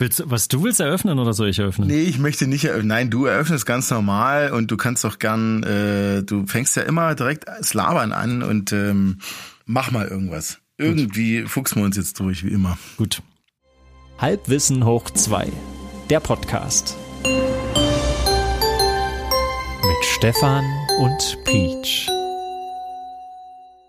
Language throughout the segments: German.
Willst, was du willst eröffnen oder soll ich eröffnen? Nee, ich möchte nicht eröffnen. Nein, du eröffnest ganz normal und du kannst doch gern, äh, du fängst ja immer direkt das Labern an und ähm, mach mal irgendwas. Irgendwie Gut. fuchsen wir uns jetzt durch, wie immer. Gut. Halbwissen hoch zwei. Der Podcast. Mit Stefan und Peach.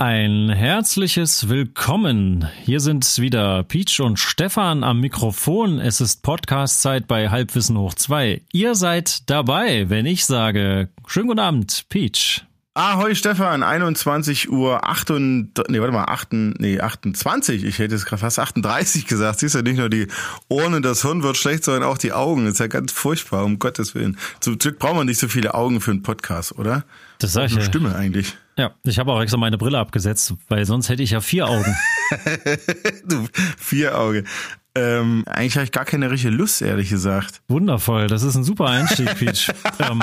Ein herzliches Willkommen. Hier sind wieder Peach und Stefan am Mikrofon. Es ist Podcast-Zeit bei Halbwissen hoch 2. Ihr seid dabei, wenn ich sage, schönen guten Abend, Peach. Ahoi Stefan, 21 Uhr 8 und, nee, warte mal, 8, nee, 28, ich hätte es gerade fast 38 gesagt. Siehst du, nicht nur die Ohren und das Hirn wird schlecht, sondern auch die Augen. Ist ja ganz furchtbar, um Gottes Willen. Zum Glück brauchen wir nicht so viele Augen für einen Podcast, oder? Das sag ich Eine ja. Stimme eigentlich. Ja, ich habe auch extra meine Brille abgesetzt, weil sonst hätte ich ja vier Augen. du, vier Augen. Ähm, eigentlich habe ich gar keine richtige Lust, ehrlich gesagt. Wundervoll, das ist ein super Einstieg, Peach. ähm,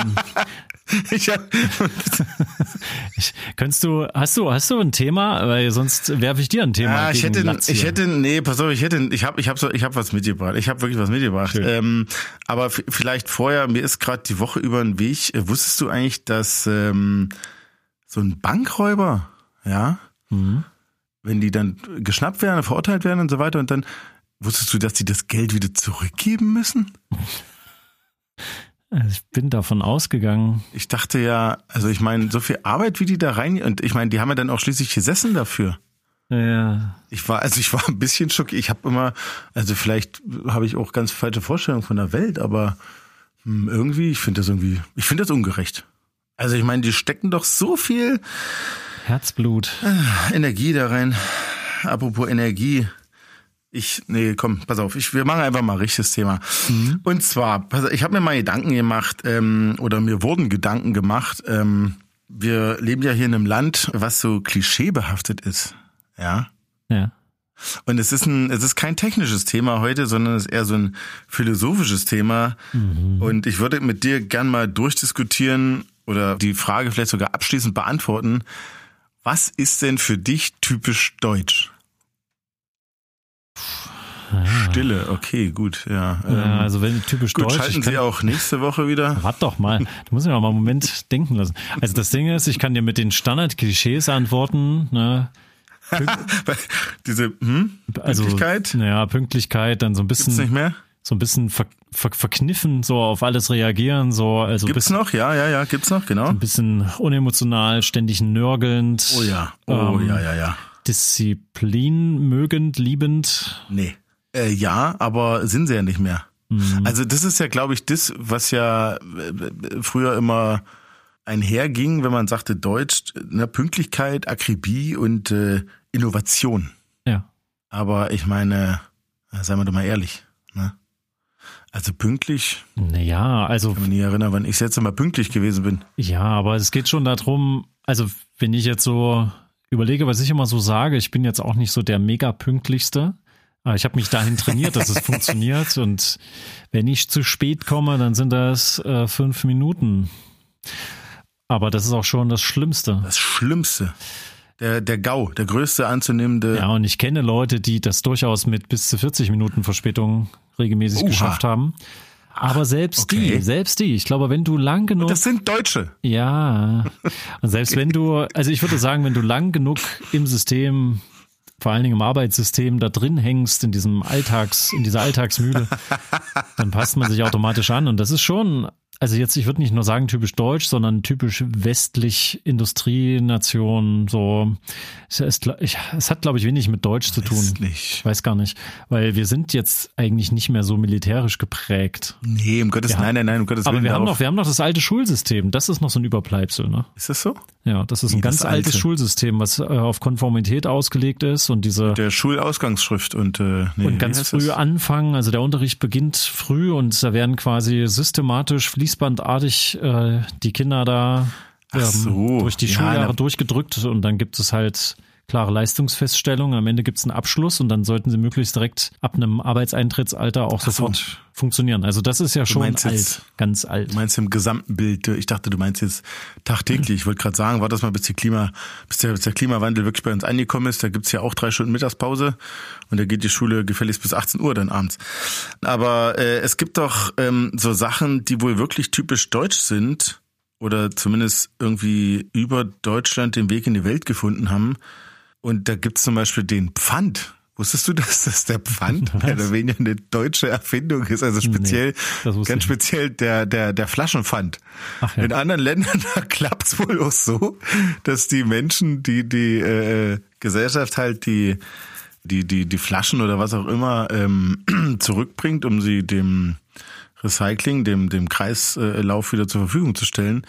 ich hab ich, könntest du, hast du, hast du ein Thema? Weil sonst werfe ich dir ein Thema. Ja, ich hätte, ich hätte, nee, pass auf, ich hätte, ich habe, ich habe so, ich habe was mitgebracht. Ich habe wirklich was mitgebracht. Ähm, aber vielleicht vorher, mir ist gerade die Woche über den Weg. Äh, wusstest du eigentlich, dass ähm, so ein Bankräuber, ja, mhm. wenn die dann geschnappt werden, verurteilt werden und so weiter und dann wusstest du, dass die das Geld wieder zurückgeben müssen? Also ich bin davon ausgegangen. Ich dachte ja, also ich meine, so viel Arbeit, wie die da rein, und ich meine, die haben ja dann auch schließlich gesessen dafür. Ja. Ich war, also ich war ein bisschen schockiert. Ich habe immer, also vielleicht habe ich auch ganz falsche Vorstellungen von der Welt, aber hm, irgendwie, ich finde das irgendwie, ich finde das ungerecht. Also ich meine, die stecken doch so viel Herzblut, Energie da rein. Apropos Energie. Ich, nee, komm, pass auf, ich, wir machen einfach mal ein richtiges Thema. Mhm. Und zwar, ich habe mir mal Gedanken gemacht, ähm, oder mir wurden Gedanken gemacht. Ähm, wir leben ja hier in einem Land, was so klischeebehaftet ist. Ja. Ja. Und es ist ein, es ist kein technisches Thema heute, sondern es ist eher so ein philosophisches Thema. Mhm. Und ich würde mit dir gern mal durchdiskutieren oder die Frage vielleicht sogar abschließend beantworten. Was ist denn für dich typisch deutsch? Stille, okay, gut, ja. ja ähm, also wenn typisch gut, deutsch. Schalten kann, Sie auch nächste Woche wieder. Warte doch mal, du musst mir auch mal einen Moment denken lassen. Also das Ding ist, ich kann dir mit den Standard-Klischees antworten. Ne? Diese hm? Also, Pünktlichkeit? Naja, Pünktlichkeit, dann so ein bisschen. Gibt's nicht mehr? So ein bisschen ver, ver, verkniffen, so auf alles reagieren, so. Also gibt's bisschen, noch? Ja, ja, ja, gibt's noch, genau. ein bisschen unemotional, ständig nörgelnd. Oh ja, oh ähm, ja, ja, ja. Disziplin mögend, liebend. Nee. Äh, ja, aber sind sie ja nicht mehr. Mhm. Also das ist ja, glaube ich, das, was ja äh, früher immer einherging, wenn man sagte Deutsch, ne, Pünktlichkeit, Akribie und äh, Innovation. Ja. Aber ich meine, seien wir doch mal ehrlich, ne? Also pünktlich. Naja, also. Ich kann mich nie erinnern, wann ich jetzt Mal pünktlich gewesen bin. Ja, aber es geht schon darum, also wenn ich jetzt so überlege, was ich immer so sage, ich bin jetzt auch nicht so der mega pünktlichste. Aber ich habe mich dahin trainiert, dass es funktioniert. Und wenn ich zu spät komme, dann sind das äh, fünf Minuten. Aber das ist auch schon das Schlimmste. Das Schlimmste. Der, der GAU, der größte anzunehmende. Ja, und ich kenne Leute, die das durchaus mit bis zu 40 Minuten Verspätung regelmäßig Oha. geschafft haben. Aber selbst okay. die, selbst die, ich glaube, wenn du lang genug. Das sind Deutsche. Ja. Und selbst wenn du, also ich würde sagen, wenn du lang genug im System vor allen Dingen im Arbeitssystem da drin hängst, in diesem Alltags, in dieser Alltagsmühle, dann passt man sich automatisch an. Und das ist schon also jetzt, ich würde nicht nur sagen typisch deutsch, sondern typisch westlich Industrienation, so. Es, ist, ich, es hat, glaube ich, wenig mit Deutsch zu tun. Westlich. Ich weiß gar nicht. Weil wir sind jetzt eigentlich nicht mehr so militärisch geprägt. Nee, um Gottes, ja. nein, nein, nein, um Gottes Aber wir haben noch, wir haben noch das alte Schulsystem. Das ist noch so ein Überbleibsel, ne? Ist das so? Ja, das ist Wie ein ganz altes Schulsystem, was äh, auf Konformität ausgelegt ist und diese. Der Schulausgangsschrift und, äh, nee, und ganz früh das? anfangen. Also der Unterricht beginnt früh und da werden quasi systematisch fließbandartig äh, die Kinder da ähm, so, durch die ja, Schuljahre durchgedrückt und dann gibt es halt klare Leistungsfeststellung. Am Ende gibt es einen Abschluss und dann sollten sie möglichst direkt ab einem Arbeitseintrittsalter auch so. sofort funktionieren. Also das ist ja schon alt, jetzt, ganz alt. Du meinst im gesamten Bild, ich dachte, du meinst jetzt tagtäglich. Ich wollte gerade sagen, war das mal, bis, die Klima, bis, der, bis der Klimawandel wirklich bei uns angekommen ist. Da gibt's ja auch drei Stunden Mittagspause und da geht die Schule gefälligst bis 18 Uhr dann abends. Aber äh, es gibt doch ähm, so Sachen, die wohl wirklich typisch deutsch sind oder zumindest irgendwie über Deutschland den Weg in die Welt gefunden haben. Und da gibt's zum Beispiel den Pfand. Wusstest du, dass das der Pfand mehr oder weniger eine deutsche Erfindung ist? Also speziell, nee, ganz speziell der, der, der Flaschenpfand. Ach ja. In anderen Ländern da klappt's wohl auch so, dass die Menschen, die die äh, Gesellschaft halt die, die, die, die Flaschen oder was auch immer ähm, zurückbringt, um sie dem Recycling, dem, dem Kreislauf wieder zur Verfügung zu stellen,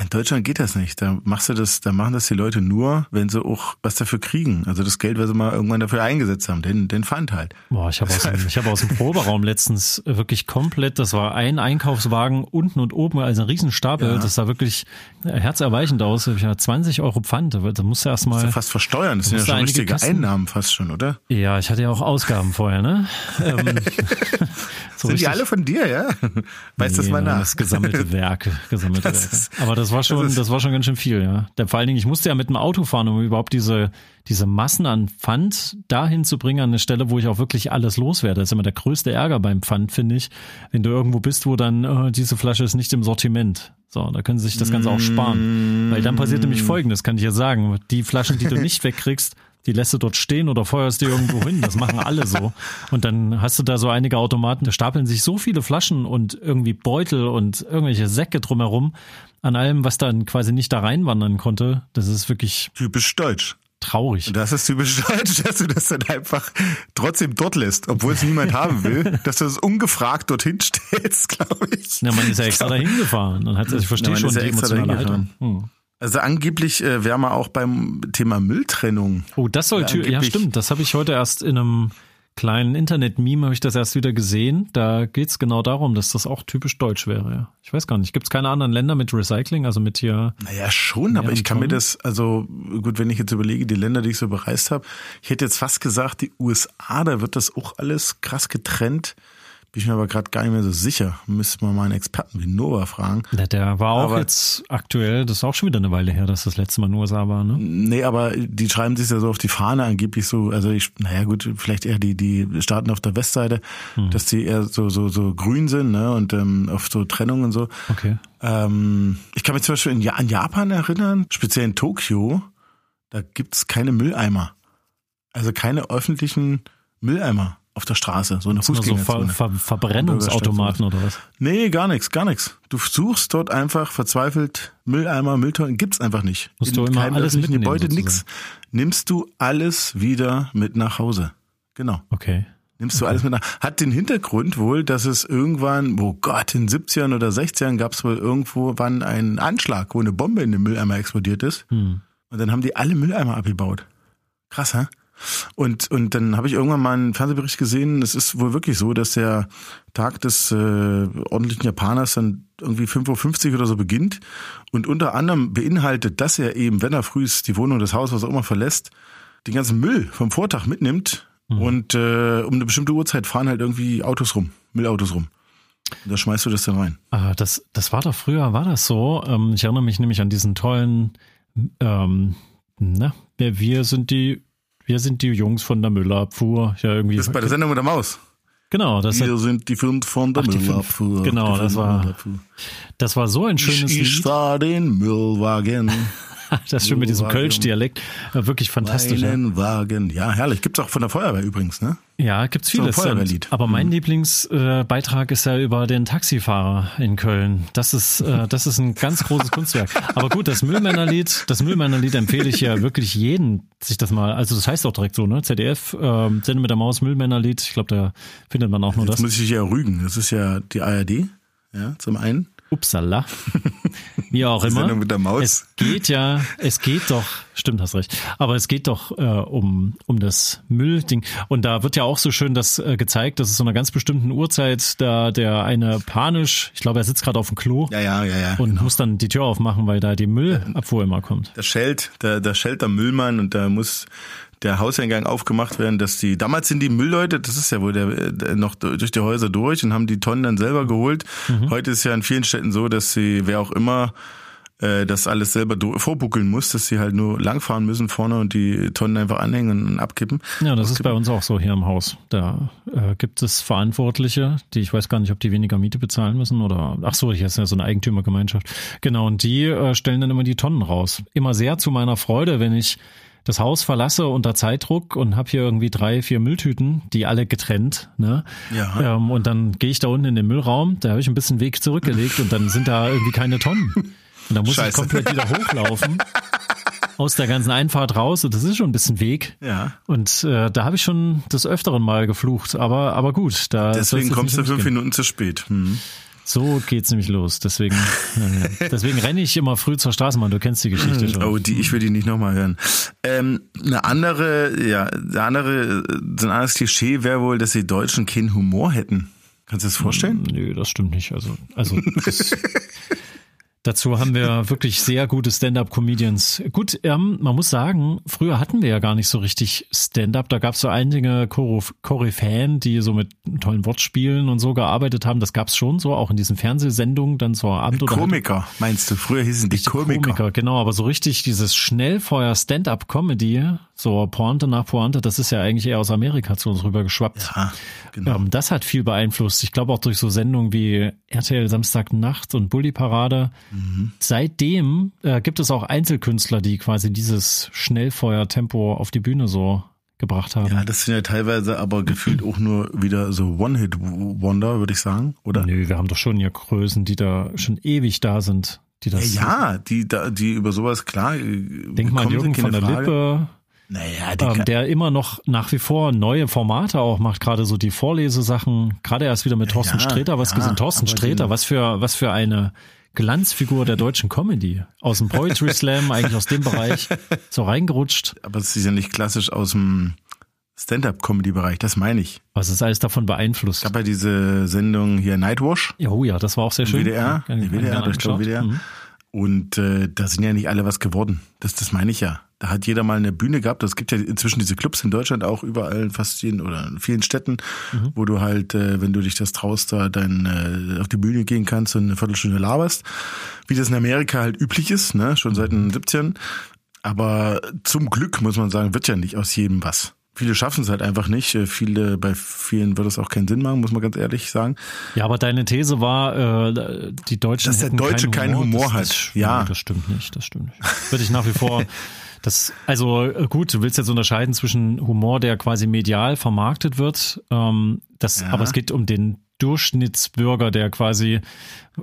in Deutschland geht das nicht. Da machst du das, da machen das die Leute nur, wenn sie auch was dafür kriegen. Also das Geld, was sie mal irgendwann dafür eingesetzt haben, den, den Pfand halt. Boah, ich habe aus, dem, ich hab aus dem Proberaum letztens wirklich komplett, das war ein Einkaufswagen unten und oben, also ein Riesenstapel. Ja. Das sah wirklich herzerweichend aus. Ich hatte 20 Euro Pfand. Da musst du erstmal. Das ja fast versteuern. Das sind ja schon richtige Kassen. Einnahmen fast schon, oder? Ja, ich hatte ja auch Ausgaben vorher, ne? so sind die alle von dir, ja? Weißt nee, das mal nach. Das gesammelte Werk, gesammelte das Werke. Ist, Aber das war schon, das, das, war schon ganz schön viel, ja. Vor allen Dingen, ich musste ja mit dem Auto fahren, um überhaupt diese, diese Massen an Pfand dahin zu bringen, an eine Stelle, wo ich auch wirklich alles loswerde. Das ist immer der größte Ärger beim Pfand, finde ich. Wenn du irgendwo bist, wo dann, oh, diese Flasche ist nicht im Sortiment. So, da können sie sich das Ganze auch sparen. Weil dann passiert nämlich folgendes, kann ich ja sagen. Die Flaschen, die du nicht wegkriegst, die lässt du dort stehen oder feuerst die irgendwo hin. Das machen alle so. Und dann hast du da so einige Automaten, da stapeln sich so viele Flaschen und irgendwie Beutel und irgendwelche Säcke drumherum an allem, was dann quasi nicht da reinwandern konnte. Das ist wirklich typisch deutsch. Traurig. Das ist typisch deutsch, dass du das dann einfach trotzdem dort lässt, obwohl es niemand haben will, dass du es ungefragt dorthin stellst, glaube ich. Ja, man ist ja extra dahin gefahren. Dann hat er, ich verstehe ja, schon die emotionale Haltung. Hm. Also angeblich äh, wäre man auch beim Thema Mülltrennung. Oh, das soll ja, ja stimmt. Das habe ich heute erst in einem kleinen Internet-Meme habe ich das erst wieder gesehen. Da geht's genau darum, dass das auch typisch deutsch wäre. Ja. Ich weiß gar nicht. Gibt es keine anderen Länder mit Recycling, also mit hier? Naja, schon, aber ich kann mir das, also gut, wenn ich jetzt überlege, die Länder, die ich so bereist habe, ich hätte jetzt fast gesagt, die USA, da wird das auch alles krass getrennt. Bin ich mir aber gerade gar nicht mehr so sicher. Müsste man mal einen Experten wie Nova fragen. Ja, der war auch aber, jetzt aktuell, das ist auch schon wieder eine Weile her, dass das letzte Mal in USA war, ne? Nee, aber die schreiben sich ja so auf die Fahne angeblich so, also ich, naja gut, vielleicht eher die, die Staaten auf der Westseite, hm. dass die eher so, so, so grün sind, ne? Und ähm, auf so Trennung und so. Okay. Ähm, ich kann mich zum Beispiel in, an Japan erinnern, speziell in Tokio, da gibt's keine Mülleimer. Also keine öffentlichen Mülleimer auf der Straße, so eine Fußgängerzone. So Ver Ver Verbrennungsautomaten oder was? Nee, gar nichts, gar nichts. Du suchst dort einfach verzweifelt Mülleimer, Mülltonnen, gibt's einfach nicht. Musst In du immer alles mitnehmen, Gebäude, nix. Nimmst du alles wieder mit nach Hause. Genau. Okay. Nimmst du okay. alles mit nach. Hat den Hintergrund wohl, dass es irgendwann, oh Gott, in 70ern oder 60ern gab es wohl irgendwo wann einen Anschlag, wo eine Bombe in den Mülleimer explodiert ist. Hm. Und dann haben die alle Mülleimer abgebaut. Krass, hä? Und, und dann habe ich irgendwann mal einen Fernsehbericht gesehen, es ist wohl wirklich so, dass der Tag des äh, ordentlichen Japaners dann irgendwie 5.50 Uhr oder so beginnt und unter anderem beinhaltet, dass er eben, wenn er frühst die Wohnung, das Haus, was auch immer verlässt, den ganzen Müll vom Vortag mitnimmt mhm. und äh, um eine bestimmte Uhrzeit fahren halt irgendwie Autos rum, Müllautos rum. Und da schmeißt du das dann rein. Ah, das, das war doch früher, war das so? Ähm, ich erinnere mich nämlich an diesen tollen, ähm, na, wir sind die wir sind die Jungs von der Müllabfuhr. Ja, irgendwie. Das ist bei der Sendung mit der Maus. Genau, das Wir sind die fünf von der Ach, Müllabfuhr. Genau, das war, das war so ein schönes ich, ich fahr den Müllwagen. das ist schon mit diesem Kölsch-Dialekt. Wirklich fantastisch. Meinen ja. Wagen. Ja, herrlich. Gibt's auch von der Feuerwehr übrigens, ne? Ja, gibt's vieles. So Feuerwehrlied. Aber mein mhm. Lieblingsbeitrag ist ja über den Taxifahrer in Köln. Das ist, äh, das ist ein ganz großes Kunstwerk. Aber gut, das Müllmännerlied, das Müllmännerlied empfehle ich ja wirklich jeden, sich das mal, also das heißt auch direkt so, ne? ZDF, äh, Sende mit der Maus, Müllmännerlied. Ich glaube, da findet man auch nur Jetzt das. muss ich ja rügen. Das ist ja die ARD, ja, zum einen. Upsala. Wie auch immer. Sendung mit der Maus. Es geht ja, es geht doch, stimmt, hast recht. Aber es geht doch äh, um, um das Müllding. Und da wird ja auch so schön das äh, gezeigt, dass es so einer ganz bestimmten Uhrzeit da der eine panisch, ich glaube, er sitzt gerade auf dem Klo. Ja, ja, ja, ja. Und genau. muss dann die Tür aufmachen, weil da die Müllabfuhr immer kommt. Da schellt, da, da schellt der Müllmann und da muss der Hauseingang aufgemacht werden, dass die, damals sind die Müllleute, das ist ja wohl der, noch durch die Häuser durch und haben die Tonnen dann selber geholt. Mhm. Heute ist ja in vielen Städten so, dass sie, wer auch immer, äh, das alles selber vorbuckeln muss, dass sie halt nur langfahren müssen vorne und die Tonnen einfach anhängen und abkippen. Ja, das ist bei uns auch so hier im Haus. Da äh, gibt es Verantwortliche, die ich weiß gar nicht, ob die weniger Miete bezahlen müssen oder ach so, hier ist ja so eine Eigentümergemeinschaft. Genau, und die äh, stellen dann immer die Tonnen raus. Immer sehr zu meiner Freude, wenn ich das Haus verlasse unter Zeitdruck und habe hier irgendwie drei, vier Mülltüten, die alle getrennt. Ne? Ja. Ähm, und dann gehe ich da unten in den Müllraum, da habe ich ein bisschen Weg zurückgelegt und dann sind da irgendwie keine Tonnen. Und dann muss Scheiße. ich komplett wieder hochlaufen. aus der ganzen Einfahrt raus und das ist schon ein bisschen Weg. Ja. Und äh, da habe ich schon des Öfteren mal geflucht, aber aber gut. Da Deswegen kommst du fünf gehen. Minuten zu spät. Hm. So geht's nämlich los. Deswegen, ja, deswegen renne ich immer früh zur Straßenbahn. Du kennst die Geschichte schon. Oh, die, ich will die nicht nochmal hören. Ähm, eine andere, ja, eine andere, so ein anderes Klischee wäre wohl, dass die Deutschen keinen Humor hätten. Kannst du das vorstellen? Nö, das stimmt nicht. Also, also das, Dazu haben wir wirklich sehr gute Stand-up-Comedians. Gut, ähm, man muss sagen, früher hatten wir ja gar nicht so richtig Stand-up. Da gab es so einige Koryphäen, die so mit tollen Wortspielen und so gearbeitet haben. Das gab es schon so, auch in diesen Fernsehsendungen dann zur Abend oder Komiker, meinst du? Früher hießen die Komiker. Komiker. Genau, aber so richtig dieses Schnellfeuer Stand-up-Comedy, so Pointe nach Pointe, das ist ja eigentlich eher aus Amerika zu uns rüber geschwappt. Ja, genau. Ähm, das hat viel beeinflusst. Ich glaube auch durch so Sendungen wie RTL Samstagnacht und Bully Parade. Mhm. Seitdem äh, gibt es auch Einzelkünstler, die quasi dieses Schnellfeuer-Tempo auf die Bühne so gebracht haben. Ja, das sind ja teilweise aber gefühlt auch nur wieder so One-Hit-Wonder, würde ich sagen, oder? Nö, wir haben doch schon ja Größen, die da schon ewig da sind. Die das ja, ja, die, da, die über sowas klar. Denk mal an Jürgen von der Frage. Lippe, naja, ähm, der immer noch nach wie vor neue Formate auch macht, gerade so die Vorlesesachen, gerade erst wieder mit Thorsten ja, Sträter was ja, gesehen. Thorsten Sträter, was für, was für eine Glanzfigur der deutschen Comedy. Aus dem Poetry Slam, eigentlich aus dem Bereich, so reingerutscht. Aber es ist ja nicht klassisch aus dem Stand-up-Comedy-Bereich, das meine ich. Was ist alles davon beeinflusst? Es gab ja diese Sendung hier Nightwash. Oh ja, das war auch sehr schön. WDR, WDR, ich glaube WDR. Mhm. Und äh, da sind ja nicht alle was geworden. Das, das meine ich ja. Da hat jeder mal eine Bühne gehabt. Es gibt ja inzwischen diese Clubs in Deutschland auch überall fast jeden oder in vielen Städten, mhm. wo du halt, äh, wenn du dich das traust, da dann äh, auf die Bühne gehen kannst und eine Viertelstunde laberst. Wie das in Amerika halt üblich ist, ne? schon seit den 17. Aber zum Glück, muss man sagen, wird ja nicht aus jedem was. Viele schaffen es halt einfach nicht. Äh, viele, bei vielen wird es auch keinen Sinn machen, muss man ganz ehrlich sagen. Ja, aber deine These war, äh, die Deutschen Dass der Deutsche keinen Humor, Humor das, hat. Das, ja, das stimmt nicht. Das stimmt nicht. Würde ich nach wie vor. Das, also äh, gut, du willst jetzt unterscheiden zwischen Humor, der quasi medial vermarktet wird. Ähm, das, ja. aber es geht um den Durchschnittsbürger, der quasi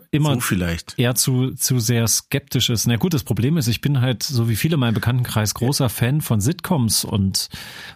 immer so eher zu, zu sehr skeptisch ist. Na gut, das Problem ist, ich bin halt, so wie viele in meinem Bekanntenkreis, großer Fan von Sitcoms und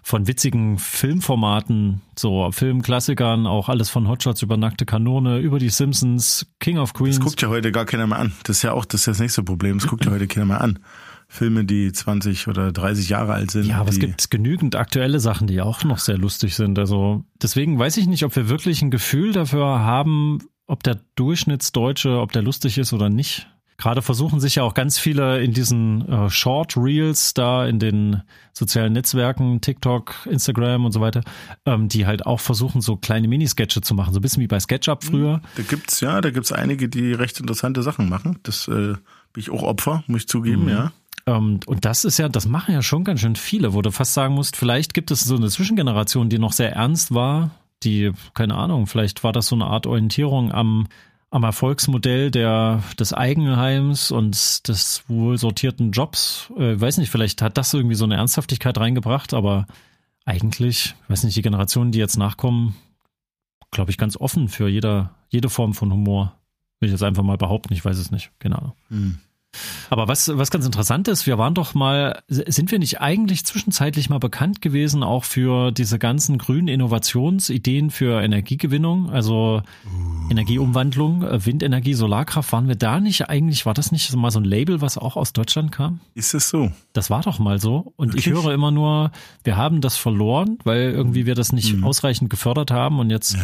von witzigen Filmformaten, so Filmklassikern, auch alles von Hotshots über nackte Kanone, über die Simpsons, King of Queens. Das guckt ja heute gar keiner mehr an. Das ist ja auch, das ist ja das nächste Problem. Das guckt ja heute keiner mehr an. Filme, die 20 oder 30 Jahre alt sind. Ja, aber es gibt genügend aktuelle Sachen, die auch noch sehr lustig sind. Also deswegen weiß ich nicht, ob wir wirklich ein Gefühl dafür haben, ob der Durchschnittsdeutsche, ob der lustig ist oder nicht. Gerade versuchen sich ja auch ganz viele in diesen äh, Short Reels da in den sozialen Netzwerken, TikTok, Instagram und so weiter, ähm, die halt auch versuchen, so kleine Minisketche zu machen, so ein bisschen wie bei SketchUp früher. Da gibt's ja, da gibt's einige, die recht interessante Sachen machen. Das äh, bin ich auch Opfer, muss ich zugeben, mhm. ja. Ähm, und das ist ja, das machen ja schon ganz schön viele, wo du fast sagen musst, vielleicht gibt es so eine Zwischengeneration, die noch sehr ernst war, die, keine Ahnung, vielleicht war das so eine Art Orientierung am, am Erfolgsmodell der, des Eigenheims und des wohl sortierten Jobs. Äh, weiß nicht, vielleicht hat das irgendwie so eine Ernsthaftigkeit reingebracht, aber eigentlich, weiß nicht, die Generationen, die jetzt nachkommen, glaube ich, ganz offen für jeder, jede Form von Humor. Will ich jetzt einfach mal behaupten, ich weiß es nicht, keine Ahnung. Hm. Aber was, was ganz interessant ist, wir waren doch mal, sind wir nicht eigentlich zwischenzeitlich mal bekannt gewesen, auch für diese ganzen grünen Innovationsideen für Energiegewinnung? Also Energieumwandlung, äh, Windenergie, Solarkraft, waren wir da nicht eigentlich, war das nicht mal so ein Label, was auch aus Deutschland kam? Ist es so? Das war doch mal so. Und Wirklich? ich höre immer nur, wir haben das verloren, weil irgendwie wir das nicht ausreichend gefördert haben und jetzt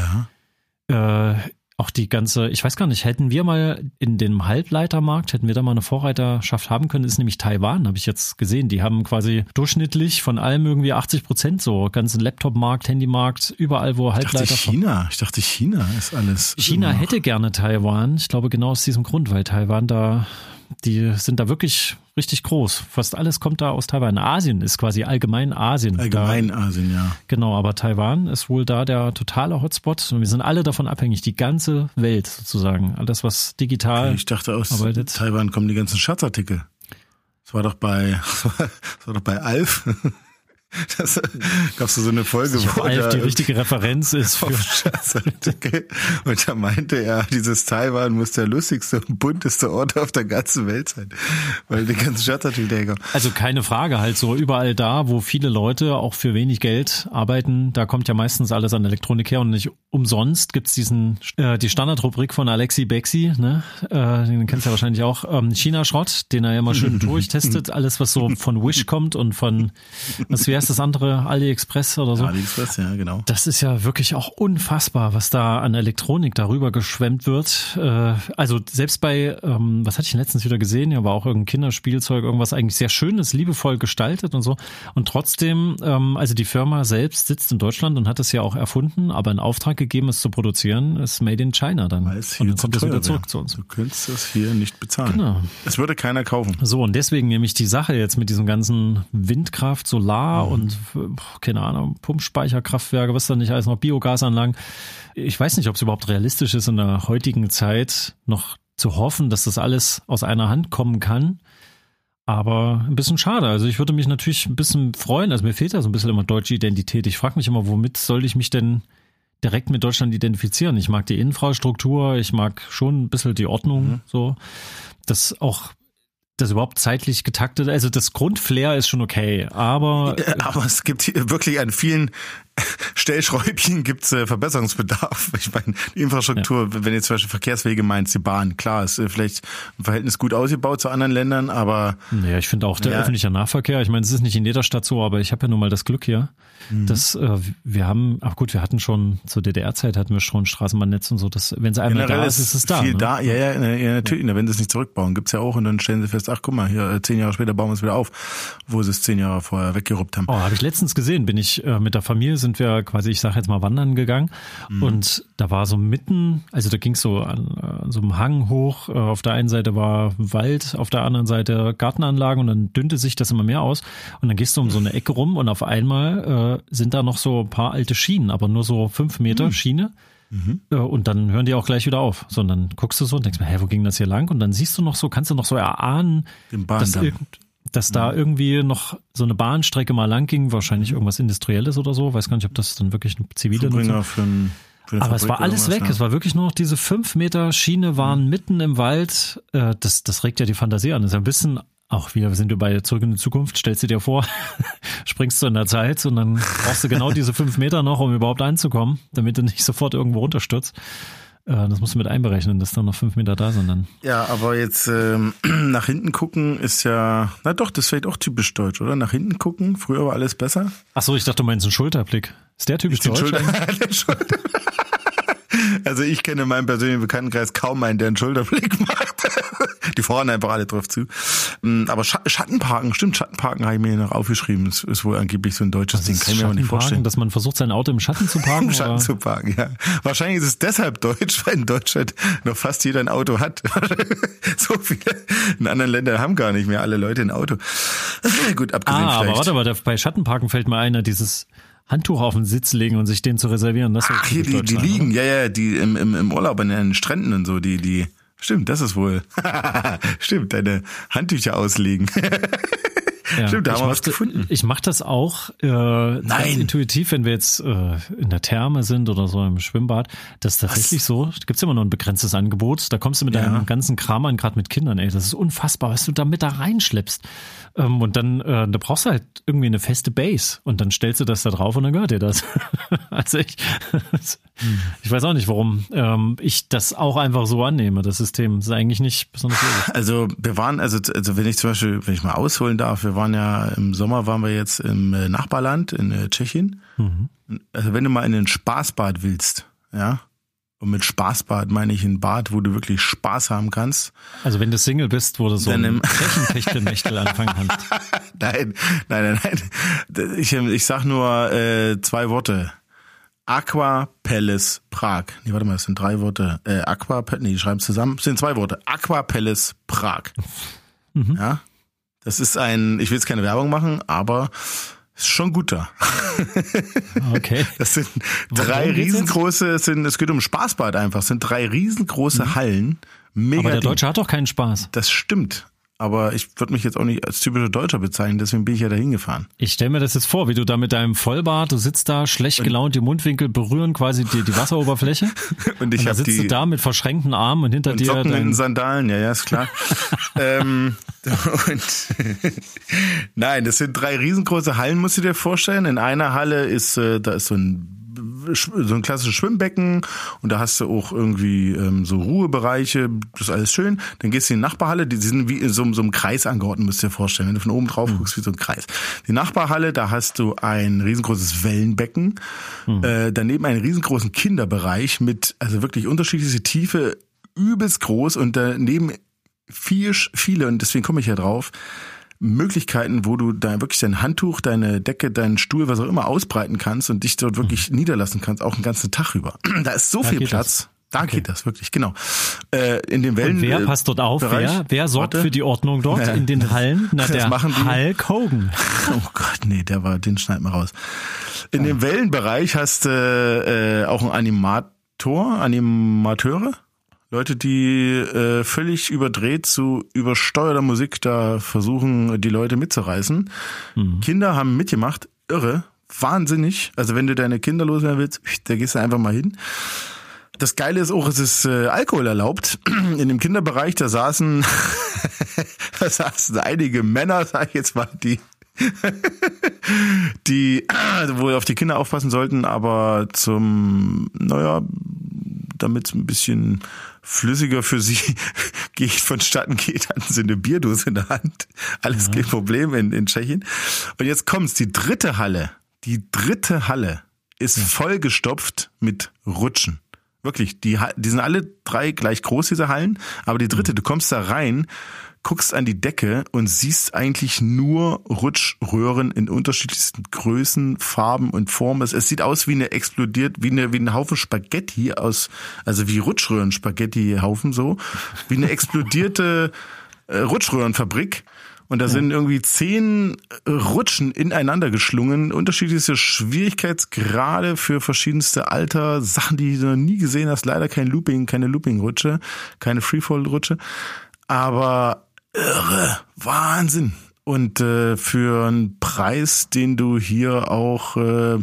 Ja. äh, auch die ganze, ich weiß gar nicht, hätten wir mal in dem Halbleitermarkt, hätten wir da mal eine Vorreiterschaft haben können, ist nämlich Taiwan, habe ich jetzt gesehen. Die haben quasi durchschnittlich von allem irgendwie 80 Prozent so, ganzen Laptop-Markt, Handymarkt, überall, wo Ich dachte Halbleiter China. Ich dachte China ist alles. China hätte gerne Taiwan. Ich glaube genau aus diesem Grund, weil Taiwan da, die sind da wirklich richtig groß. Fast alles kommt da aus Taiwan. Asien ist quasi allgemein Asien. Allgemein Asien, ja. Da, genau, aber Taiwan ist wohl da der totale Hotspot. Und wir sind alle davon abhängig, die ganze Welt sozusagen. Alles, was digital. Ich dachte aus arbeitet. Taiwan kommen die ganzen Schatzartikel. Das war doch bei, das war doch bei Alf. Das gab's so eine Folge, Ich hoffe, Alf die richtige Referenz ist für. Und da meinte er, dieses Taiwan muss der lustigste und bunteste Ort auf der ganzen Welt sein. Weil die ganzen kommen. Also keine Frage, halt so überall da, wo viele Leute auch für wenig Geld arbeiten, da kommt ja meistens alles an Elektronik her und nicht umsonst gibt's diesen äh, die Standardrubrik von Alexi Bexi, ne? Äh, den kennst du ja wahrscheinlich auch, ähm, China-Schrott, den er ja immer schön durchtestet, alles was so von Wish kommt und von was wie heißt das andere, AliExpress oder so. AliExpress, ja, genau. Das ist ja wirklich auch unfassbar, was da an Elektronik darüber geschwemmt wird. Äh, Also selbst bei, ähm, was hatte ich letztens wieder gesehen? Ja, war auch irgendein Kinderspielzeug, irgendwas eigentlich sehr schönes, liebevoll gestaltet und so. Und trotzdem, ähm, also die Firma selbst sitzt in Deutschland und hat es ja auch erfunden, aber in Auftrag gegeben, es zu produzieren, ist made in China dann. Weil es und dann kommt es wieder zurück wäre. zu uns. Du könntest das hier nicht bezahlen. Genau. Es würde keiner kaufen. So, und deswegen nämlich die Sache jetzt mit diesem ganzen Windkraft, Solar. Und, äh, keine Ahnung, Pumpspeicherkraftwerke, was da nicht alles noch, Biogasanlagen. Ich weiß nicht, ob es überhaupt realistisch ist, in der heutigen Zeit noch zu hoffen, dass das alles aus einer Hand kommen kann. Aber ein bisschen schade. Also ich würde mich natürlich ein bisschen freuen. Also mir fehlt ja so ein bisschen immer deutsche Identität. Ich frage mich immer, womit soll ich mich denn direkt mit Deutschland identifizieren? Ich mag die Infrastruktur, ich mag schon ein bisschen die Ordnung, so. Das auch, das überhaupt zeitlich getaktet, also das Grundflair ist schon okay, aber Aber es gibt hier wirklich an vielen Stellschräubchen gibt's äh, Verbesserungsbedarf. Ich meine, die Infrastruktur, wenn jetzt zum Beispiel Verkehrswege meinst, die Bahn, klar, ist äh, vielleicht im Verhältnis gut ausgebaut zu anderen Ländern, aber Ja, ich finde auch der Ja. öffentliche Nahverkehr, ich meine, es ist nicht in jeder Stadt so, aber ich habe ja nun mal das Glück hier, Mhm. dass äh, wir haben, ach gut, wir hatten schon, zur DDR-Zeit hatten wir schon Straßenbahnnetz und so, dass wenn es einmal generell da ist, ist es da. viel ne? da. Ja, ja, ja, ja natürlich. Wenn sie es nicht zurückbauen, gibt's ja auch und dann stellen sie fest, ach guck mal, hier äh, zehn Jahre später bauen wir es wieder auf, wo sie es zehn Jahre vorher weggeruppt haben. Oh, habe ich letztens gesehen, bin ich äh, mit der Familie, sind wir quasi, ich sage jetzt mal wandern gegangen Mhm. und da war so mitten, also da ging es so an, äh, an so einem Hang hoch, äh, auf der einen Seite war Wald, auf der anderen Seite Gartenanlagen und dann dünnte sich das immer mehr aus und dann gehst du um so eine Ecke rum und auf einmal äh, sind da noch so ein paar alte Schienen, aber nur so fünf Meter Mhm. Schiene. Äh, Und dann hören die auch gleich wieder auf. So, und dann guckst du so und denkst mir, hä, wo ging das hier lang? Und dann siehst du noch so, kannst du noch so erahnen, dass, irgend, dass da irgendwie noch so eine Bahnstrecke mal lang ging, wahrscheinlich irgendwas Industrielles oder so. Weiß gar nicht, ob das dann wirklich eine zivile Nutzung für, ein, für aber es war alles weg. ja. Es war wirklich nur noch diese fünf Meter Schiene waren mitten im Wald. Äh, Das, das regt ja die Fantasie an. Das ist ein bisschen auch wieder, wir sind wir bei Zurück in die Zukunft. Stellst du dir vor, springst du in der Zeit und dann brauchst du genau diese fünf Meter noch, um überhaupt anzukommen, damit du nicht sofort irgendwo runterstürzt. Äh, Das musst du mit einberechnen, dass da noch fünf Meter da sind dann. Ja, aber jetzt ähm, nach hinten gucken ist ja, na doch, das ist vielleicht auch typisch deutsch, oder? Nach hinten gucken, früher war alles besser. Ach so, ich dachte, du meinst einen Schulterblick. Ist der typisch deutsch? Schulter-? Den Schulter- Also ich kenne in meinem persönlichen Bekanntenkreis kaum einen, der einen Schulterblick macht. Die fahren einfach alle drauf zu. Mm, Aber Scha- Schattenparken, stimmt, Schattenparken habe ich mir noch aufgeschrieben. Das ist wohl angeblich so ein deutsches Ding, kann ich mir aber nicht vorstellen. Dass man versucht, sein Auto im Schatten zu parken? Im Schatten oder? zu parken, ja. Wahrscheinlich ist es deshalb deutsch, weil in Deutschland noch fast jeder ein Auto hat. so viele in anderen Ländern haben gar nicht mehr alle Leute ein Auto. Gut, abgesehen Ah, aber warte mal, bei Schattenparken fällt mir ein, dieses Handtuch auf den Sitz legen und sich den zu reservieren. Das Ach, hier, die, die liegen, ja, ja, die im, im, im Urlaub an den Stränden und so, die, die, stimmt, das ist wohl, stimmt, deine Handtücher auslegen. Ja, Stimmt, da ich haben wir was gefunden. Ich mache das auch äh, Nein. intuitiv, wenn wir jetzt äh, in der Therme sind oder so im Schwimmbad. Das ist tatsächlich so. Da gibt's immer nur ein begrenztes Angebot. Da kommst du mit Ja. deinem ganzen Kram an, gerade mit Kindern. Ey, das ist unfassbar, was du da mit da reinschleppst. Ähm, und dann äh, da brauchst du halt irgendwie eine feste Base. Und dann stellst du das da drauf und dann gehört dir das. also ich, Ich weiß auch nicht, warum ähm, ich das auch einfach so annehme. Das System ist eigentlich nicht besonders logisch. Also wir waren, also, also wenn ich zum Beispiel, wenn ich mal ausholen darf, wir waren ja im Sommer waren wir jetzt im äh, Nachbarland in äh, Tschechien. Mhm. Also wenn du mal in ein Spaßbad willst, ja, und mit Spaßbad meine ich ein Bad, wo du wirklich Spaß haben kannst. Also wenn du Single bist, wo du so ein Techtelmechtel anfangen kannst. Nein, nein, nein, nein. Ich, ich sag nur äh, zwei Worte. Aqua Palace Prag. Nee, warte mal, das sind drei Worte. Äh, Aqua, nee, die schreiben es zusammen. Das sind zwei Worte. Aqua Palace Prag. Mhm. Ja. Das ist ein, ich will jetzt keine Werbung machen, aber ist schon gut da. Okay. Das sind drei riesengroße, es, sind, es geht um Spaßbad einfach, es sind drei riesengroße mhm. Hallen. Mega Aber der Deutsche hat doch keinen Spaß. Das stimmt aber ich würde mich jetzt auch nicht als typischer Deutscher bezeichnen, deswegen bin ich ja da hingefahren. Ich stelle mir das jetzt vor, wie du da mit deinem Vollbart, du sitzt da, schlecht gelaunt, die Mundwinkel berühren quasi die, die Wasseroberfläche. und ich habe sitzt die, du da mit verschränkten Armen und hinter und dir Socken dein, in Sandalen, ja, ja, ist klar. ähm, und nein, das sind drei riesengroße Hallen, musst du dir vorstellen. In einer Halle ist, äh, da ist so ein so ein klassisches Schwimmbecken und da hast du auch irgendwie ähm, so Ruhebereiche, das ist alles schön. Dann gehst du in die Nachbarhalle, die sind wie in so, so einem Kreis angeordnet, musst du dir vorstellen. Wenn du von oben drauf mhm. guckst, wie so ein Kreis. Die Nachbarhalle, da hast du ein riesengroßes Wellenbecken, mhm. äh, daneben einen riesengroßen Kinderbereich mit also wirklich unterschiedliche Tiefe, übelst groß und daneben viel, viele, und deswegen komme ich ja drauf, Möglichkeiten, wo du da wirklich dein Handtuch, deine Decke, deinen Stuhl, was auch immer ausbreiten kannst und dich dort wirklich mhm. niederlassen kannst, auch einen ganzen Tag über. Da ist so da viel Platz. Das. Da okay. geht das wirklich, genau. Äh, in den Wellen. Und wer passt dort auf? Bereich? Wer, wer sorgt Warte. für die Ordnung dort ja. in den Hallen? Na, das der machen die. Hulk Hogan. Oh Gott, nee, der war, den schneid mal raus. In ja. dem Wellenbereich hast du äh, auch einen Animator, Animateure. Leute, die äh, völlig überdreht zu übersteuerter Musik da versuchen, die Leute mitzureißen. Mhm. Kinder haben mitgemacht, irre, wahnsinnig. Also wenn du deine Kinder loswerden willst, da gehst du einfach mal hin. Das Geile ist auch, es ist äh, Alkohol erlaubt. In dem Kinderbereich, da saßen, da saßen einige Männer, sag ich jetzt mal, die die wohl auf die Kinder aufpassen sollten, aber zum, naja, damit es ein bisschen flüssiger für sie geht vonstatten geht, hatten sie eine Bierdose in der Hand. Alles ja. kein Problem in, in Tschechien. Und jetzt kommt's, die dritte Halle, die dritte Halle ist ja. vollgestopft mit Rutschen. Wirklich, die, die sind alle drei gleich groß, diese Hallen, aber die dritte, mhm. du kommst da rein guckst an die Decke und siehst eigentlich nur Rutschröhren in unterschiedlichsten Größen, Farben und Formen. Es, es sieht aus wie eine explodiert, wie eine, wie ein Haufen Spaghetti aus, also wie Rutschröhren-Spaghetti-Haufen so, wie eine explodierte äh, Rutschröhrenfabrik. Und da sind irgendwie zehn Rutschen ineinander geschlungen, unterschiedliche Schwierigkeitsgrade für verschiedenste Alter, Sachen, die du noch nie gesehen hast. Leider kein Looping, keine Looping-Rutsche, keine Freefall-Rutsche. Aber irre, Wahnsinn. Und äh, für einen Preis, den du hier auch äh,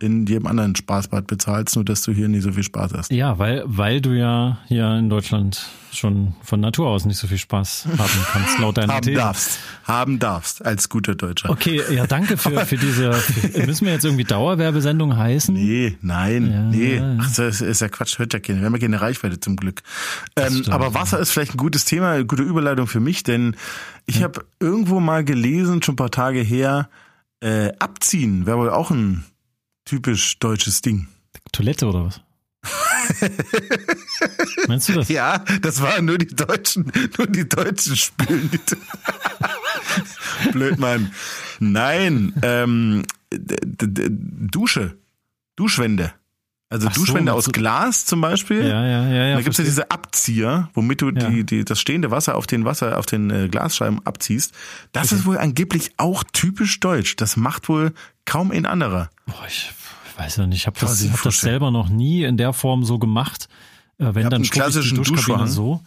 in jedem anderen Spaßbad bezahlst, nur dass du hier nicht so viel Spaß hast. Ja, weil, weil du ja hier in Deutschland schon von Natur aus nicht so viel Spaß haben kannst, laut deiner Haben These. darfst. Haben darfst, als guter Deutscher. Okay, ja, danke für, für diese, für, müssen wir jetzt irgendwie Dauerwerbesendung heißen? Nee, nein, ja, nee. Ach, das ist ja Quatsch, hört ja keiner. Wir haben ja keine Reichweite zum Glück. Ähm, aber Wasser ist vielleicht ein gutes Thema, eine gute Überleitung für mich, denn ich ja. habe irgendwo mal gelesen, schon ein paar Tage her, äh, abziehen wäre wohl auch ein typisch deutsches Ding. Toilette oder was? Meinst du das? Ja, das waren nur die Deutschen, nur die Deutschen spülen. Blöd, Mann. Nein, ähm, Dusche, Duschwände. Also Ach Duschwände so, aus Glas zum Beispiel. Ja, ja, ja. ja da gibt's ja diese Abzieher, womit du ja. die, die, das stehende Wasser auf den Wasser, auf den äh, Glasscheiben abziehst. Das okay. ist wohl angeblich auch typisch deutsch. Das macht wohl kaum ein anderer. Boah, ich weiß ja nicht, ich habe das, hab das selber noch nie in der Form so gemacht. Äh, wenn dann klassischen die Duschkabine so.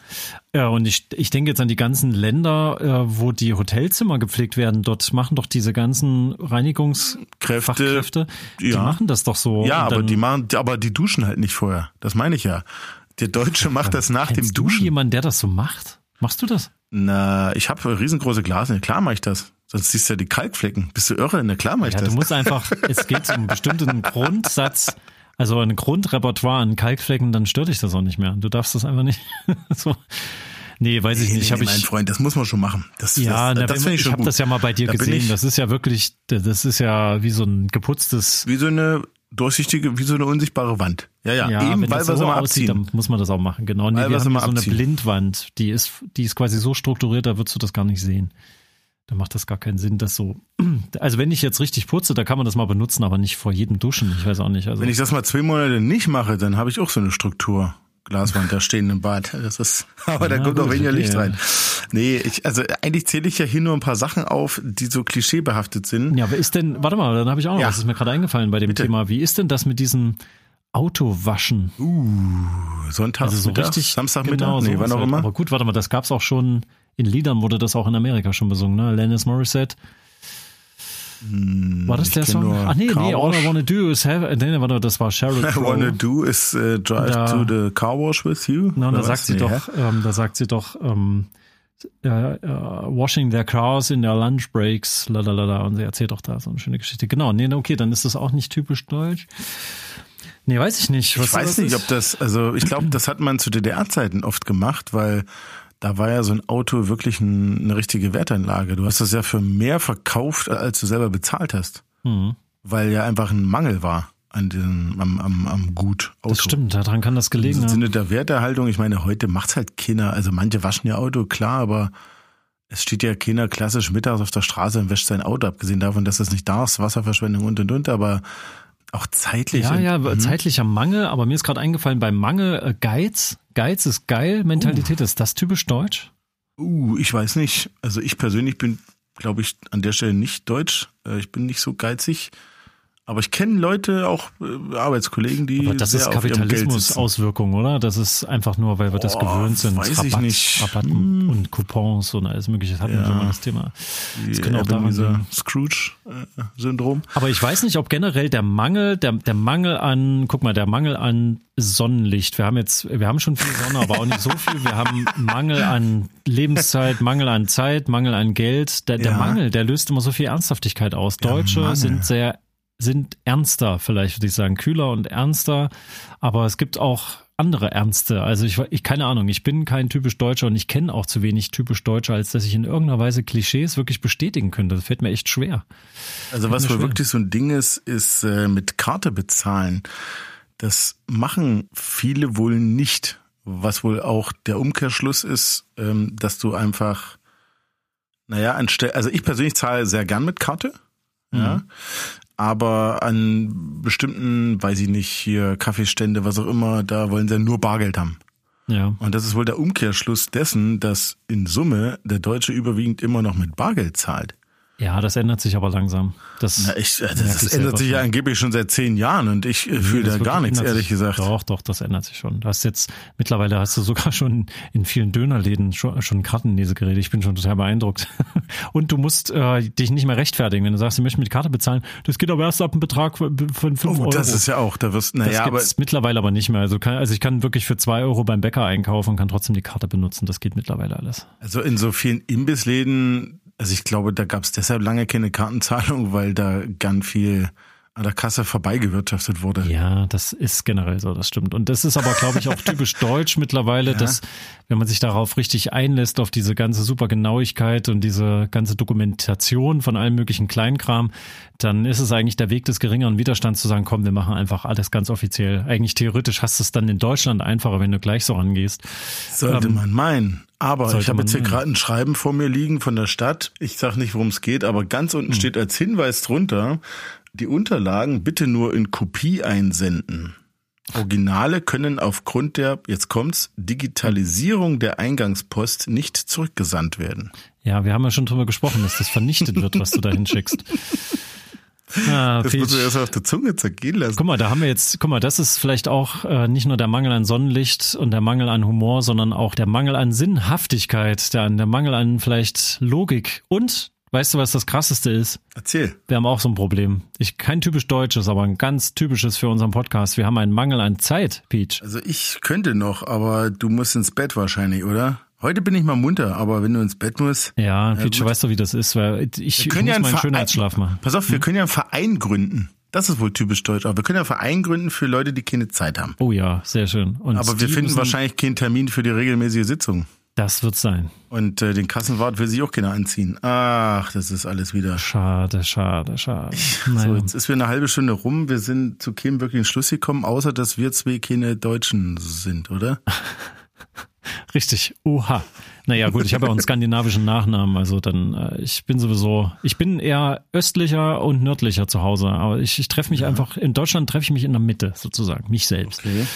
Ja, und ich, ich denke jetzt an die ganzen Länder, äh, wo die Hotelzimmer gepflegt werden. Dort machen doch diese ganzen Reinigungskräfte, die ja. machen das doch so. Ja, aber die machen, aber die duschen halt nicht vorher. Das meine ich ja. Der Deutsche macht das nach dem Duschen. Du jemand, der das so macht? Machst du das? Na, ich habe riesengroße Glase. Klar mache ich das. Sonst siehst du ja die Kalkflecken. Bist du irre? Na klar mach ich ja, das. Du musst einfach, es geht um einen bestimmten Grundsatz Also ein Grundrepertoire an Kalkflecken, dann stört dich das auch nicht mehr. Du darfst das einfach nicht so. Nee, weiß ich Nee, nicht. nee, mein ich, Freund, das muss man schon machen. Das, ja, das, das finde ich ich schon habe das ja mal bei dir Da gesehen. ich- Das ist ja wirklich, das ist ja wie so ein geputztes. Wie so eine durchsichtige, wie so eine unsichtbare Wand. Ja, ja, Ja, eben, wenn weil das wir so aussieht, abziehen. dann muss man das auch machen. Genau. Nee, Weil wir haben so eine abziehen. Blindwand, die ist, die ist quasi so strukturiert, da würdest du das gar nicht sehen. Da macht das gar keinen Sinn, das so. Also wenn ich jetzt richtig putze, da kann man das mal benutzen, aber nicht vor jedem Duschen. Ich weiß auch nicht. Also Wenn ich das mal zwei Monate nicht mache, dann habe ich auch so eine Struktur. Glaswand da stehen im Bad. Das ist, aber da Ja, kommt auch weniger Licht ja. rein. Nee, ich, also eigentlich zähle ich ja hier nur ein paar Sachen auf, die so klischeebehaftet sind. Ja, aber ist denn, warte mal, dann habe ich auch noch, Ja. was ist mir gerade eingefallen bei dem Bitte. Thema. Wie ist denn das mit diesem Autowaschen? Sonntag, Also so Mittag, richtig. Samstagmittag, genau, nee, wann auch halt. immer. Aber gut, warte mal, das gab's auch schon, in Liedern wurde das auch in Amerika schon besungen, ne? Alanis Morissette. War das der Song? Ach nee, nee, All I. Wanna Do is have, nee, warte, das war Sheryl I Crow. wanna do is uh, drive Da- to the car wash with you. Na, da sagt sie Nee, doch, ähm, da sagt sie doch, ähm, äh, äh, washing their cars in their lunch breaks, lalalala, und sie erzählt doch da so eine schöne Geschichte. Genau, nee, okay, dann ist das auch nicht typisch deutsch. Nee, weiß ich nicht. Ich weiß nicht, ist. ob das, also ich glaube, das hat man zu DDR-Zeiten oft gemacht, weil da war ja so ein Auto wirklich ein, eine richtige Wertanlage. Du hast das ja für mehr verkauft, als du selber bezahlt hast. Mhm. Weil ja einfach ein Mangel war an den, am, am, am Gut Auto. Das stimmt, daran kann das gelegen Im haben. Sinne der Werterhaltung, ich meine, heute macht's halt keiner. Also manche waschen ihr Auto, klar, aber es steht ja keiner klassisch mittags auf der Straße und wäscht sein Auto, abgesehen davon, dass es nicht da ist, Wasserverschwendung und und und, aber auch zeitlich. Ja, ja, Mhm. zeitlicher Mangel, aber mir ist gerade eingefallen, beim Mangel äh, Geiz. Geiz ist geil, Mentalität, ist das typisch deutsch? Uh, ich weiß nicht. Also ich persönlich bin, glaube ich, an der Stelle nicht deutsch. Äh, Ich bin nicht so geizig. Aber ich kenne Leute, auch äh, Arbeitskollegen, die Aber das ist. Kapitalismus-Auswirkung, oder? Das ist einfach nur, weil wir das Boah, gewöhnt sind. weiß ich nicht. Rabatten Hm. und Coupons und alles mögliche. Das hatten wir Ja. schon mal das Thema. Das könnte auch daran liegen. Scrooge-Syndrom. Aber ich weiß nicht, ob generell der Mangel, der, der Mangel an, guck mal, der Mangel an Sonnenlicht. Wir haben jetzt, wir haben schon viel Sonne, aber auch nicht so viel. Wir haben Mangel an Lebenszeit, Mangel an Zeit, Mangel an Geld. Der, der Ja. Mangel, der löst immer so viel Ernsthaftigkeit aus. Deutsche sind sehr, sind ernster, vielleicht würde ich sagen, kühler und ernster. Aber es gibt auch andere Ernste. Also ich, ich keine Ahnung, ich bin kein typisch Deutscher und ich kenne auch zu wenig typisch Deutscher, als dass ich in irgendeiner Weise Klischees wirklich bestätigen könnte. Das fällt mir echt schwer. Also was wohl wirklich so ein Ding ist, ist äh, mit Karte bezahlen. Das machen viele wohl nicht. Was wohl auch der Umkehrschluss ist, ähm, dass du einfach, naja, anstelle, also ich persönlich zahle sehr gern mit Karte. Ja. Aber an bestimmten, weiß ich nicht, hier Kaffeestände, was auch immer, da wollen sie nur Bargeld haben. Ja. Und das ist wohl der Umkehrschluss dessen, dass in Summe der Deutsche überwiegend immer noch mit Bargeld zahlt. Ja, das ändert sich aber langsam. Das, ich, äh, das ich ändert sich ja angeblich schon seit zehn Jahren und ich äh, fühle das da gar nichts, ehrlich sich. gesagt. Doch, doch, das ändert sich schon. Du hast jetzt, mittlerweile hast du sogar schon in vielen Dönerläden schon, schon Kartenlesegeräte. Ich bin schon total beeindruckt. Und du musst äh, dich nicht mehr rechtfertigen, wenn du sagst, du möchtest mit Karte bezahlen. Das geht aber erst ab einem Betrag von 5 Oh, Euro. das ist ja auch, da wirst, das naja, aber mittlerweile aber nicht mehr. Also, kann, also ich kann wirklich für zwei Euro beim Bäcker einkaufen und kann trotzdem die Karte benutzen. Das geht mittlerweile alles. also in so vielen Imbissläden, also ich glaube, da gab es deshalb lange keine Kartenzahlung, weil da ganz viel an der Kasse vorbeigewirtschaftet wurde. Ja, das ist generell so, das stimmt. Und das ist aber, glaube ich, auch typisch deutsch mittlerweile, Ja. dass, wenn man sich darauf richtig einlässt, auf diese ganze Supergenauigkeit und diese ganze Dokumentation von allem möglichen Kleinkram, dann ist es eigentlich der Weg des geringeren Widerstands zu sagen, komm, wir machen einfach alles ganz offiziell. Eigentlich theoretisch hast du es dann in Deutschland einfacher, wenn du gleich so rangehst. Sollte Ähm, man meinen. Aber sollte ich habe jetzt hier gerade ein Schreiben vor mir liegen von der Stadt. Ich sag nicht, worum es geht, aber ganz Hm. unten steht als Hinweis drunter, die Unterlagen bitte nur in Kopie einsenden. Originale können aufgrund der, jetzt kommt's, Digitalisierung der Eingangspost nicht zurückgesandt werden. Ja, wir haben ja schon drüber gesprochen, dass das vernichtet wird, was du da hinschickst. Ah, Das Peach. muss man erst auf der Zunge zergehen lassen. Guck mal, da haben wir jetzt, guck mal, das ist vielleicht auch äh, nicht nur der Mangel an Sonnenlicht und der Mangel an Humor, sondern auch der Mangel an Sinnhaftigkeit, der, der Mangel an vielleicht Logik. Und, weißt du, was das krasseste ist? Erzähl. Wir haben auch so ein Problem. Ich, kein typisch deutsches, aber ein ganz typisches für unseren Podcast. Wir haben einen Mangel an Zeit, Peach. Also ich könnte noch, aber du musst ins Bett wahrscheinlich, oder? Heute bin ich mal munter, aber wenn du ins Bett musst. Ja, Peach, gut. weißt du, wie das ist, weil ich, Wir können muss ja einen meinen Schönheitsschlaf machen. Pass auf, wir können ja einen Verein gründen. Das ist wohl typisch deutsch. Aber wir können ja Verein gründen für Leute, die keine Zeit haben. Oh ja, sehr schön. Und Aber wir finden wahrscheinlich keinen Termin für die regelmäßige Sitzung. Das wird sein. Und äh, den Kassenwart will sich auch keiner anziehen. Ach, das ist alles wieder. Schade, schade, schade. So, jetzt ist wir eine halbe Stunde rum. Wir sind zu keinem wirklichen Schluss gekommen, außer dass wir zwei keine Deutschen sind, oder? Richtig. Oha. Naja, gut, ich habe ja auch einen skandinavischen Nachnamen, also dann, äh, ich bin sowieso, ich bin eher östlicher und nördlicher zu Hause, aber ich, ich treffe mich ja. einfach, in Deutschland treffe ich mich in der Mitte sozusagen, mich selbst. Okay.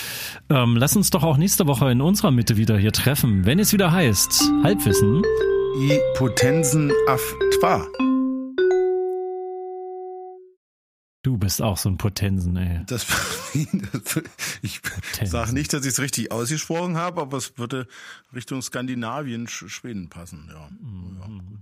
Ähm, lass uns doch auch nächste Woche in unserer Mitte wieder hier treffen, wenn es wieder heißt, Halbwissen. I Potensen af Twa. Du bist auch so ein Potensen, ey. Das, ich sage nicht, dass ich es richtig ausgesprochen habe, aber es würde Richtung Skandinavien, Schweden passen, ja. Mhm.